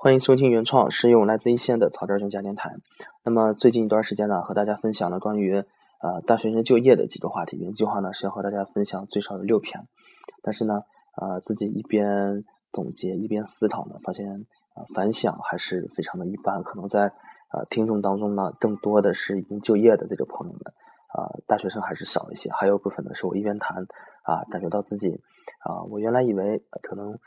欢迎收听原创，是用来自一线的草根儿家电台。那么最近一段时间呢，和大家分享了关于呃大学生就业的几个话题。原计划呢是要和大家分享最少有六篇，但是呢，呃自己一边总结一边思考呢，发现呃反响还是非常的一般。可能在呃听众当中呢，更多的是已经就业的这个朋友们，啊大学生还是少一些。还有部分呢是我一边谈啊，感觉到自己啊，我原来以为可能。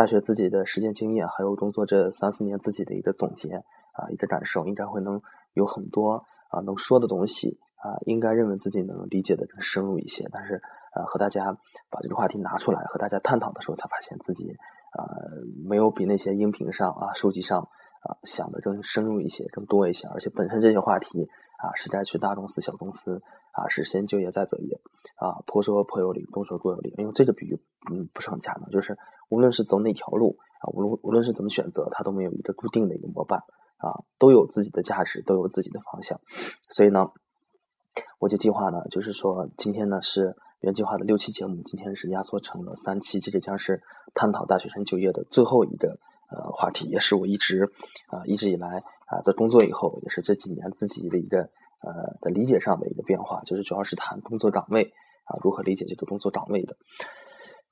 大学自己的实践经验，还有工作这三四年自己的一个总结啊，一个感受，应该会能有很多啊能说的东西啊，应该认为自己能理解的更深入一些。但是呃，和大家把这个话题拿出来和大家探讨的时候，才发现自己啊没有比那些音频上啊书籍上啊想的更深入一些，更多一些。而且本身这些话题啊是该去大公司小公司啊，是先就业再择业啊，婆说婆有理，公说公有理。因为这个比喻嗯不是很恰当，就是。无论是走哪条路啊，无论无论是怎么选择，它都没有一个固定的一个模板啊，都有自己的价值，都有自己的方向。所以呢，我就计划呢，就是说今天呢是原计划的六期节目，今天是压缩成了三期，这个将是探讨大学生就业的最后一个呃话题，也是我一直啊一直以来啊在工作以后，也是这几年自己的一个呃在理解上的一个变化，就是主要是谈工作岗位啊，如何理解这个工作岗位的。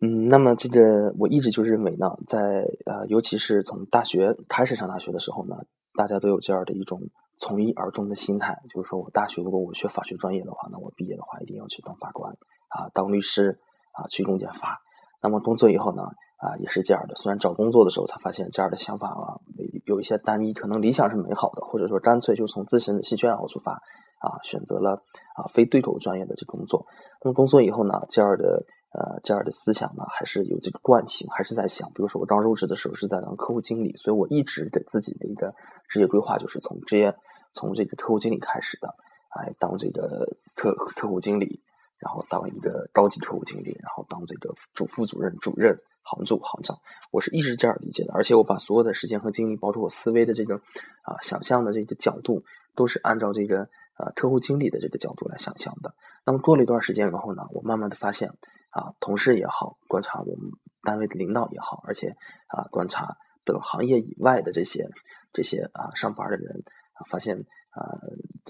嗯，那么这个我一直就认为呢，在呃，尤其是从大学开始上大学的时候呢，大家都有这样的一种从一而终的心态，就是说我大学如果我学法学专业的话，那我毕业的话一定要去当法官啊，当律师啊，去公检法。那么工作以后呢，啊，也是这样的。虽然找工作的时候才发现这样的想法啊，有一些单一，可能理想是美好的，或者说干脆就从自身的兴趣爱好出发啊，选择了啊非对口专业的这工作。那么工作以后呢，这样的。呃，这样的思想呢，还是有这个惯性，还是在想。比如说，我刚入职的时候是在当客户经理，所以我一直给自己的一个职业规划就是从职业从这个客户经理开始的，哎，当这个客客户经理，然后当一个高级客户经理，然后当这个主副主任、主任、行主、行长，我是一直这样理解的。而且我把所有的时间和精力，包括我思维的这个啊想象的这个角度，都是按照这个呃客户经理的这个角度来想象的。那么过了一段时间以后呢，我慢慢的发现。啊，同事也好，观察我们单位的领导也好，而且啊，观察本行业以外的这些这些啊上班的人，发现啊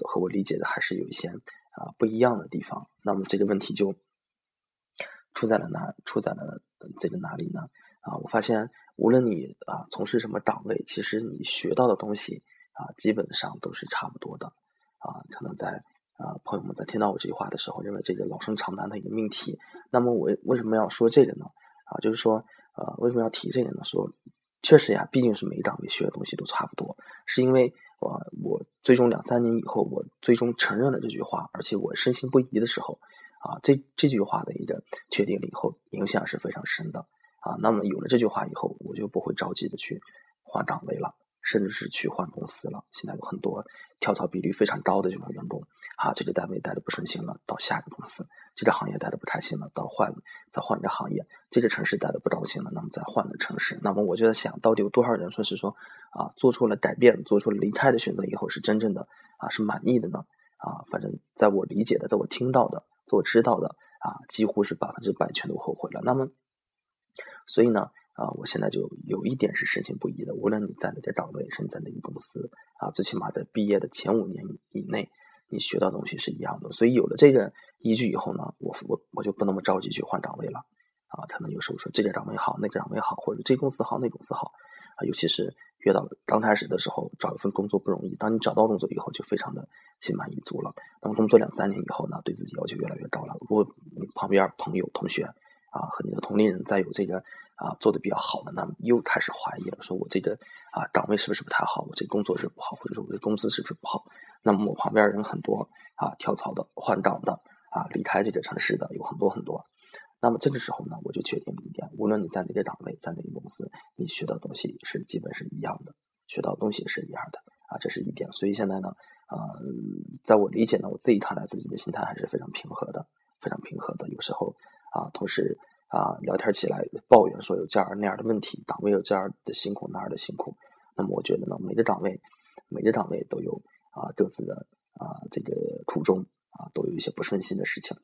和我理解的还是有一些啊不一样的地方。那么这个问题就出在了哪？出在了这个哪里呢？啊，我发现无论你啊从事什么岗位，其实你学到的东西啊基本上都是差不多的啊，可能在。啊，朋友们在听到我这句话的时候，认为这个老生常谈的一个命题。那么我为什么要说这个呢？啊，就是说，呃，为什么要提这个呢？说，确实呀，毕竟是每个岗位学的东西都差不多，是因为我我最终两三年以后，我最终承认了这句话，而且我深信不疑的时候，啊，这这句话的一个确定了以后，影响是非常深的。啊，那么有了这句话以后，我就不会着急的去换岗位了。甚至是去换公司了，现在有很多跳槽比率非常高的这种员工，啊，这个单位待的不顺心了，到下一个公司；这个行业待的不开心了，到换再换一个行业；这个城市待的不高兴了，那么再换个城市。那么我就在想，到底有多少人说是说啊，做出了改变，做出了离开的选择以后，是真正的啊是满意的呢？啊，反正在我理解的，在我听到的，在我知道的啊，几乎是百分之百全都后悔了。那么，所以呢？啊，我现在就有一点是深信不疑的，无论你在哪个岗位，甚至在哪个公司，啊，最起码在毕业的前五年以内，你学到东西是一样的。所以有了这个依据以后呢，我我我就不那么着急去换岗位了。啊，可能有时候说这个岗位好，那个岗位好，或者这公司好，那公司好，啊，尤其是遇到刚开始的时候，找一份工作不容易。当你找到工作以后，就非常的心满意足了。当工作两三年以后呢，对自己要求越来越高了。如果你旁边朋友、同学啊和你的同龄人再有这个。啊，做的比较好的，那么又开始怀疑了，说我这个啊岗位是不是不太好？我这工作是不好，或者说我的工资是不是不好？那么我旁边人很多啊，跳槽的、换岗的啊，离开这个城市的有很多很多。那么这个时候呢，我就确定了一点：无论你在哪个岗位，在哪个公司，你学到东西是基本是一样的，学到东西是一样的啊，这是一点。所以现在呢，呃，在我理解呢，我自己看来自己的心态还是非常平和的，非常平和的。有时候啊，同时。啊，聊天起来抱怨说有这样那样的问题，岗位有这样的辛苦那样的辛苦。那么我觉得呢，每个岗位每个岗位都有啊各自的啊这个苦衷啊，都有一些不顺心的事情。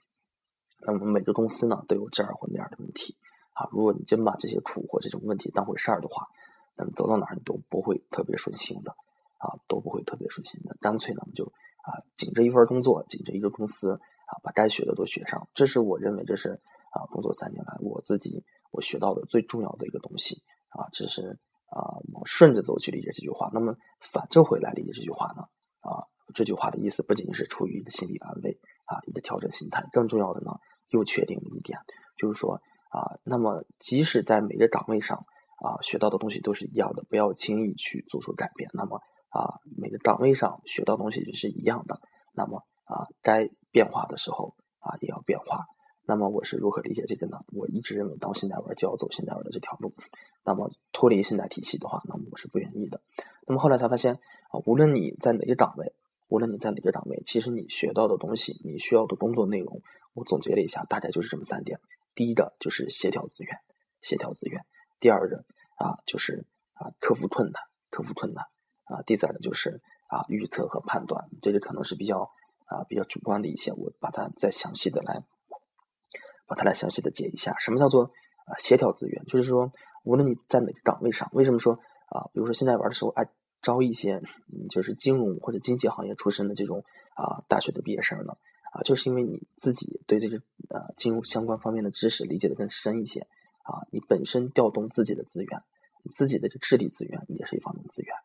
那么每个公司呢都有这样或那样的问题啊。如果你真把这些苦或这种问题当回事儿的话，那么走到哪儿你都不会特别顺心的啊，都不会特别顺心的。干脆呢，就啊，紧着一份工作，紧着一个公司啊，把该学的都学上。这是我认为这是啊，工作三年来我自己我学到的最重要的一个东西啊。这是啊，我顺着走去理解这句话。那么反着回来理解这句话呢？啊，这句话的意思不仅仅是出于一个心理安慰啊，一个调整心态，更重要的呢，又确定了一点，就是说啊，那么即使在每个岗位上啊，学到的东西都是一样的，不要轻易去做出改变。那么啊，每个岗位上学到东西也是一样的，那么啊，该变化的时候，那么我是如何理解这个呢？我一直认为，当现代文就要走现代文的这条路。那么脱离现代体系的话，那么我是不愿意的。那么后来才发现啊，无论你在哪个岗位，无论你在哪个岗位，其实你学到的东西，你需要的工作内容，我总结了一下，大概就是这么三点。第一个就是协调资源，协调资源；第二个啊，就是啊克服困难，克服困难；啊第三个就是啊预测和判断。这个可能是比较啊比较主观的一些，我把它再详细的来。把它来详细的解一下，什么叫做啊协调资源？就是说，无论你在哪个岗位上，为什么说啊，比如说现在玩的时候，爱招一些，就是金融或者经济行业出身的这种啊大学的毕业生呢？啊，就是因为你自己对这个呃金融相关方面的知识理解的更深一些啊，你本身调动自己的资源，你自己的这智力资源也是一方面资源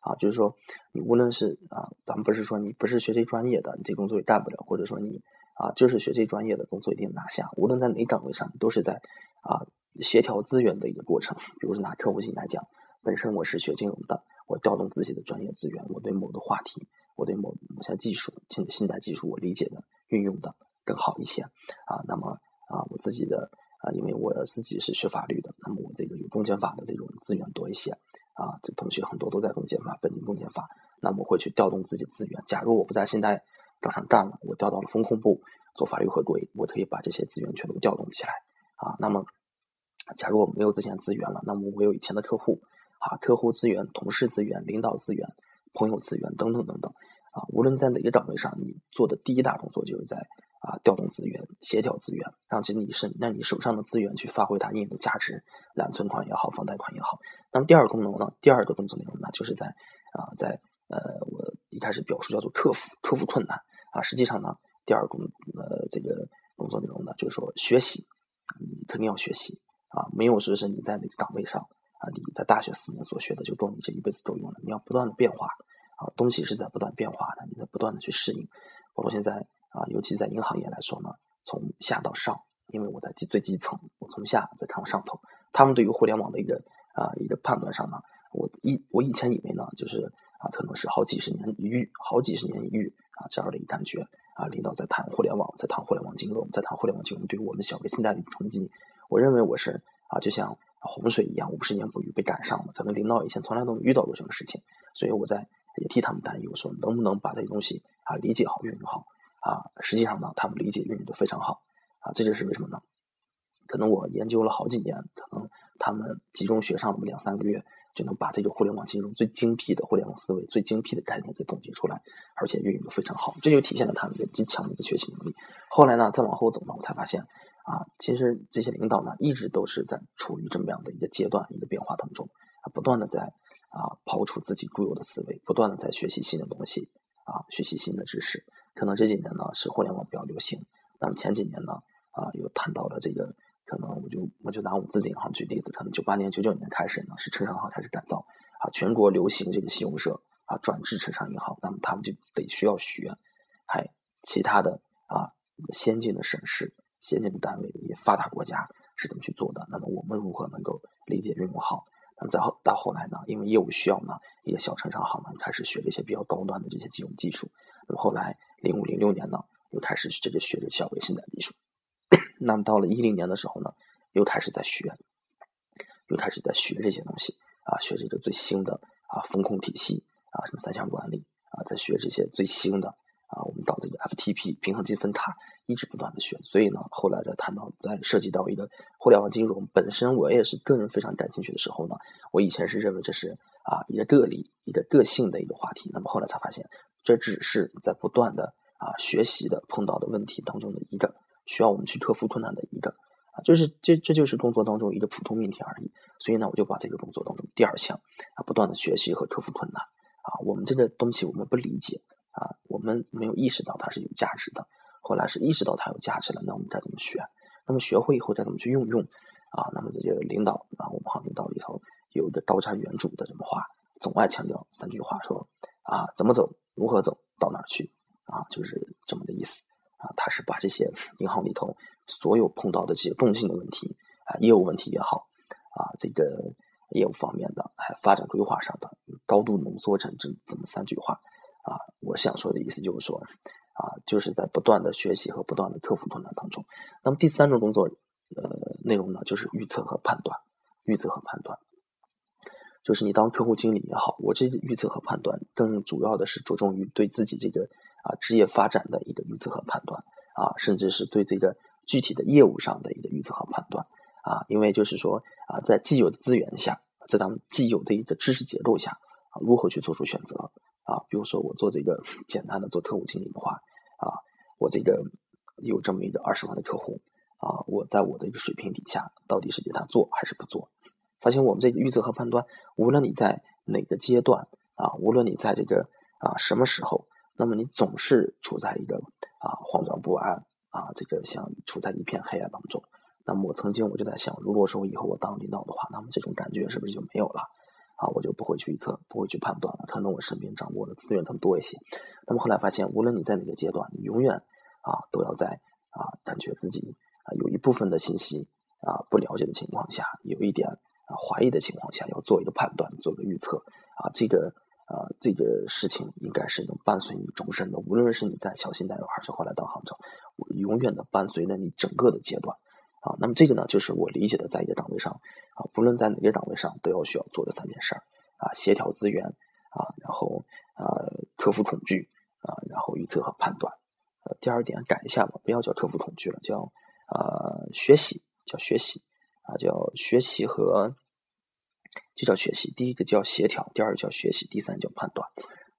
啊，就是说你无论是啊，咱们不是说你不是学这专业的，你这工作也干不了，或者说你。啊，就是学这专业的工作一定拿下，无论在哪岗位上，都是在啊协调资源的一个过程。比如说拿客户型来讲，本身我是学金融的，我调动自己的专业资源，我对某个话题，我对某某项技术，甚至现代技术，我理解的运用的更好一些啊。那么啊，我自己的啊，因为我自己是学法律的，那么我这个有公检法的这种资源多一些啊。这同学很多都在公检法，本地公检法，那么会去调动自己资源。假如我不在现在。当上干了，我调到了风控部做法律合规，我可以把这些资源全都调动起来啊。那么，假如我没有这些资源了，那么我有以前的客户啊，客户资源、同事资源、领导资源、朋友资源等等等等啊。无论在哪个岗位上，你做的第一大动作就是在啊调动资源、协调资源，让这你是让你手上的资源去发挥它应有的价值，揽存款也好，放贷款也好。那么第二个功能呢？第二个工作内容呢，就是在啊在呃我一开始表述叫做克服克服困难。啊，实际上呢，第二工呃这个工作内容呢，就是说学习，你肯定要学习啊，没有说是你在那个岗位上啊，你在大学四年所学的就够你这一辈子够用的，你要不断的变化啊，东西是在不断变化的，你在不断的去适应。包括现在啊，尤其在银行业来说呢，从下到上，因为我在基最基层，我从下再看上头，他们对于互联网的一个啊一个判断上呢，我以我以前以为呢，就是啊，可能是好几十年一遇，好几十年一遇。啊，这样的一感觉啊，领导在谈互联网，在谈互联网金融，在谈互联网金融对于我们小微信贷的一个冲击。我认为我是啊，就像洪水一样，我十年不遇被赶上了。可能领导以前从来都没遇到过这种事情，所以我在也替他们担忧，说能不能把这些东西啊理解好、运用好啊。实际上呢，他们理解、运用的非常好啊。这就是为什么呢？可能我研究了好几年，可能他们集中学上那么两三个月。就能把这个互联网金融最精辟的互联网思维、最精辟的概念给总结出来，而且运用的非常好，这就体现了他们的极强的一个学习能力。后来呢，再往后走呢，我才发现啊，其实这些领导呢，一直都是在处于这么样的一个阶段、一个变化当中，不断的在啊抛出自己固有的思维，不断的在学习新的东西啊，学习新的知识。可能这几年呢是互联网比较流行，那么前几年呢啊又谈到了这个。可能我就我就拿我们自己银行举例子，可能九八年、九九年开始呢，是城商行开始改造啊，全国流行这个信用社啊，转至城商银行，那么他们就得需要学，还其他的啊先进的省市、先进的单位、也发达国家是怎么去做的？那么我们如何能够理解运用好？那么再后到后来呢，因为业务需要呢，一个小城商行呢开始学这些比较高端的这些金融技术。那么后来零五零六年呢，又开始这个学这小微信贷技术。那么到了一零年的时候呢，又开始在学，又开始在学这些东西啊，学这个最新的啊风控体系啊，什么三项管理啊，在学这些最新的啊，我们到这个 FTP 平衡积分塔，一直不断的学。所以呢，后来在谈到在涉及到一个互联网金融本身，我也是个人非常感兴趣的时候呢，我以前是认为这是啊一个个例、一个个性的一个话题。那么后来才发现，这只是在不断的啊学习的碰到的问题当中的一个。需要我们去克服困难的一个啊，就是这这就是工作当中一个普通命题而已。所以呢，我就把这个工作当中第二项啊，不断的学习和克服困难啊，我们这个东西我们不理解啊，我们没有意识到它是有价值的。后来是意识到它有价值了，那我们该怎么学？那么学会以后再怎么去运用啊？那么这些领导啊，我们行领导里头有一个高瞻远瞩的这么话，总爱强调三句话，说啊，怎么走，如何走到哪儿去啊，就是这么的意思啊。他是把这些银行里头所有碰到的这些共性的问题啊，业务问题也好啊，这个业务方面的还发展规划上的，高度浓缩成这这么三句话啊。我想说的意思就是说。啊，就是在不断的学习和不断的克服困难当中。那么第三种工作，呃，内容呢，就是预测和判断。预测和判断，就是你当客户经理也好，我这预测和判断，更主要的是着重于对自己这个啊职业发展的一个预测和判断啊，甚至是对这个具体的业务上的一个预测和判断啊。因为就是说啊，在既有的资源下，在咱们既有的一个知识结构下啊，如何去做出选择啊？比如说我做这个简单的做客户经理的话。啊，我这个有这么一个二十万的客户啊，我在我的一个水平底下，到底是给他做还是不做？发现我们这个预测和判断，无论你在哪个阶段啊，无论你在这个啊什么时候，那么你总是处在一个啊慌张不安啊，这个像处在一片黑暗当中。那么我曾经我就在想，如果说以后我当领导的话，那么这种感觉是不是就没有了？啊，我就不会去预测，不会去判断了。可能我身边掌握的资源更多一些。那么后来发现，无论你在哪个阶段，你永远啊都要在啊感觉自己啊有一部分的信息啊不了解的情况下，有一点啊怀疑的情况下，要做一个判断，做一个预测啊。这个啊这个事情应该是能伴随你终身的。无论是你在小新代表，还是后来到杭州，我永远的伴随着你整个的阶段。啊，那么这个呢，就是我理解的，在一个岗位上，啊，不论在哪个岗位上，都要需要做的三件事儿，啊，协调资源，啊，然后啊，克服恐惧，啊，然后预测和判断。呃，第二点改一下吧，不要叫克服恐惧了，叫啊学习，叫学习，啊，叫学习和就叫学习。第一个叫协调，第二个叫学习，第三叫判断，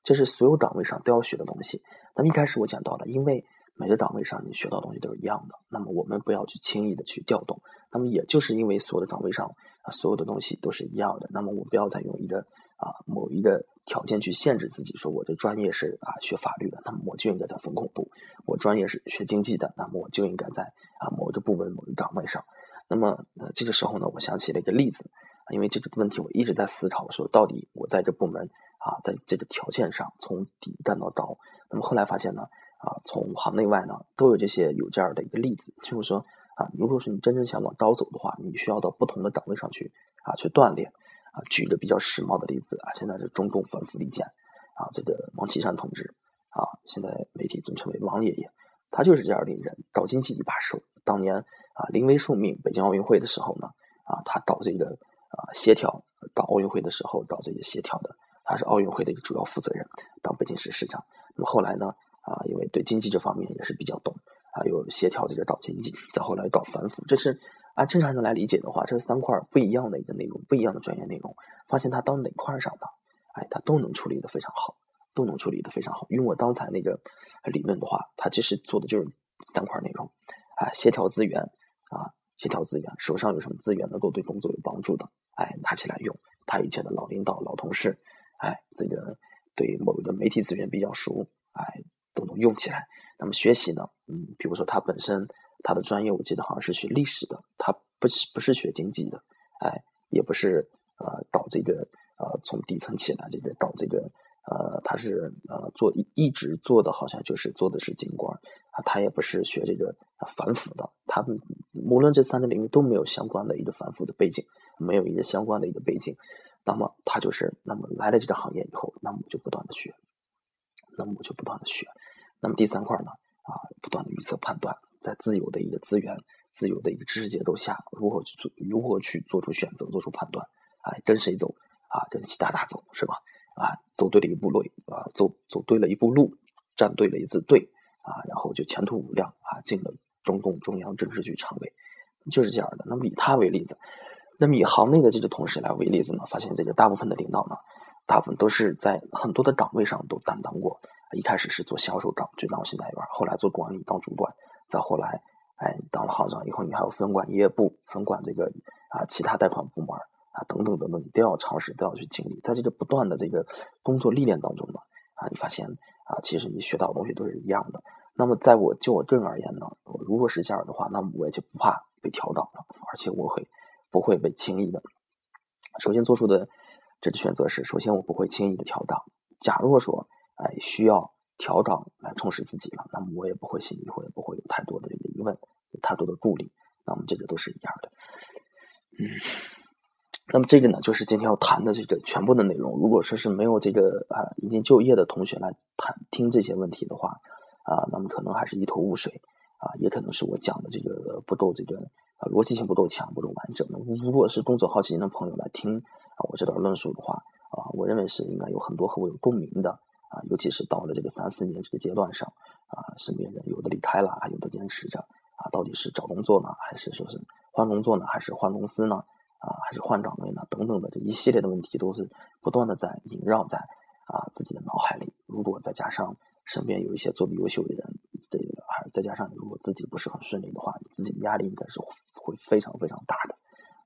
这是所有岗位上都要学的东西。那么一开始我讲到了，因为。每个岗位上你学到东西都是一样的，那么我们不要去轻易的去调动。那么也就是因为所有的岗位上啊，所有的东西都是一样的，那么我不要再用一个啊某一个条件去限制自己，说我的专业是啊学法律的，那么我就应该在风控部；我专业是学经济的，那么我就应该在啊某一个部门某一个岗位上。那么呃这个时候呢，我想起了一个例子，因为这个问题我一直在思考，说到底我在这部门啊，在这个条件上从底干到高，那么后来发现呢。啊，从行内外呢都有这些有这样的一个例子，就是说啊，如果是你真正想往高走的话，你需要到不同的岗位上去啊去锻炼啊。举一个比较时髦的例子啊，现在是中共反腐利剑啊，这个王岐山同志啊，现在媒体尊称为王爷爷，他就是这样的人，搞经济一把手。当年啊临危受命，北京奥运会的时候呢啊，他搞这个啊协调，搞奥运会的时候搞这个协调的，他是奥运会的一个主要负责人，当北京市市长。那么后来呢？啊，因为对经济这方面也是比较懂，啊，又协调这个搞经济，再后来搞反腐，这是按正常人来理解的话，这是三块不一样的一个内容，不一样的专业内容。发现他到哪块上的，哎，他都能处理的非常好，都能处理的非常好。用我刚才那个理论的话，他其实做的就是三块内容，啊，协调资源，啊，协调资源，手上有什么资源能够对工作有帮助的，哎，拿起来用。他以前的老领导、老同事，哎，这个对某一个媒体资源比较熟，哎。都能用起来。那么学习呢？嗯，比如说他本身他的专业，我记得好像是学历史的，他不是不是学经济的，哎，也不是呃搞这个呃从底层起来这个搞这个呃他是呃做一一直做的好像就是做的是警官啊，他也不是学这个反腐的，他们无论这三个领域都没有相关的一个反腐的背景，没有一个相关的一个背景，那么他就是那么来了这个行业以后，那么就不断的学。那么就不断的学，那么第三块呢啊，不断的预测判断，在自由的一个资源、自由的一个知识结构下，如何去做，如何去做出选择、做出判断，啊，跟谁走啊？跟习大大走是吧？啊，走对了一步路啊，走走对了一步路，站对了一次队啊，然后就前途无量啊，进了中共中央政治局常委，就是这样的。那么以他为例子，那么以行内的这个同事来为例子呢，发现这个大部分的领导呢。大部分都是在很多的岗位上都担当过，一开始是做销售岗，就当信贷员，后来做管理当主管，再后来哎，当了行长以后，你还要分管营业部，分管这个啊其他贷款部门啊等等等等，你都要尝试，都要去经历。在这个不断的这个工作历练当中呢，啊，你发现啊，其实你学到的东西都是一样的。那么，在我就我个人而言呢，我如果是这样的话，那么我也就不怕被调岗了，而且我会不会被轻易的。首先做出的这个选择是，首先我不会轻易的调档。假如说哎需要调档来充实自己了，那么我也不会心里会不会有太多的这个疑问，有太多的顾虑。那么这个都是一样的。嗯，那么这个呢，就是今天要谈的这个全部的内容。如果说是没有这个啊已经就业的同学来谈听这些问题的话，啊，那么可能还是一头雾水啊，也可能是我讲的这个不够这个逻辑性不够强，不够完整。如果是动作好奇心的朋友来听啊我这段论述的话啊，我认为是应该有很多和我有共鸣的啊，尤其是到了这个三四年这个阶段上啊，身边人有的离开了，还有的坚持着啊，到底是找工作呢，还是说是换工作呢，还是换公司呢？啊，还是换岗位呢？等等的这一系列的问题都是不断的在萦绕在啊自己的脑海里。如果再加上身边有一些做的优秀的人，这个还再加上如果自己不是很顺利的话，自己的压力应该是会非常非常大的。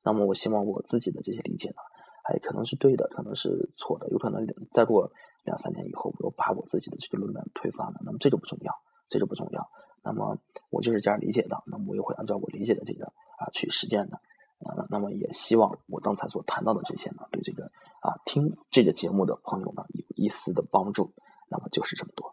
那么我希望我自己的这些理解呢，还可能是对的，可能是错的，有可能再过两三年以后，我把我自己的这个论断推翻了。那么这个不重要，这个不重要。那么我就是这样理解的，那么我也会按照我理解的这个啊去实践的。啊，那么也希望我刚才所谈到的这些呢，对这个啊听这个节目的朋友呢有一丝的帮助。那么就是这么多。